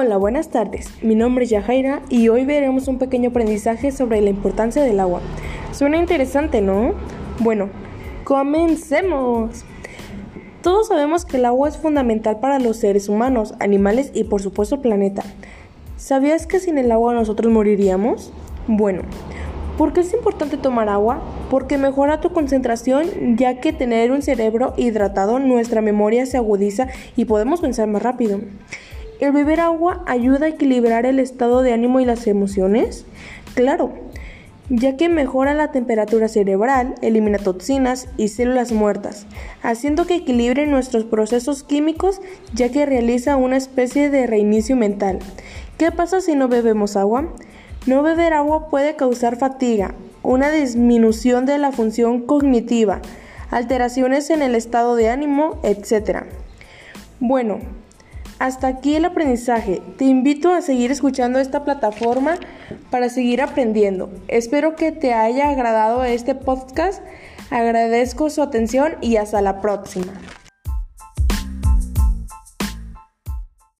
Hola, buenas tardes. Mi nombre es Yajaira y hoy veremos un pequeño aprendizaje sobre la importancia del agua. Suena interesante, ¿no? Bueno, comencemos. Todos sabemos que el agua es fundamental para los seres humanos, animales y por supuesto planeta. ¿Sabías que sin el agua nosotros moriríamos? Bueno, ¿por qué es importante tomar agua? Porque mejora tu concentración ya que tener un cerebro hidratado nuestra memoria se agudiza y podemos pensar más rápido. ¿El beber agua ayuda a equilibrar el estado de ánimo y las emociones? Claro, ya que mejora la temperatura cerebral, elimina toxinas y células muertas, haciendo que equilibre nuestros procesos químicos ya que realiza una especie de reinicio mental. ¿Qué pasa si no bebemos agua? No beber agua puede causar fatiga, una disminución de la función cognitiva, alteraciones en el estado de ánimo, etc. Bueno, hasta aquí el aprendizaje. Te invito a seguir escuchando esta plataforma para seguir aprendiendo. Espero que te haya agradado este podcast. Agradezco su atención y hasta la próxima.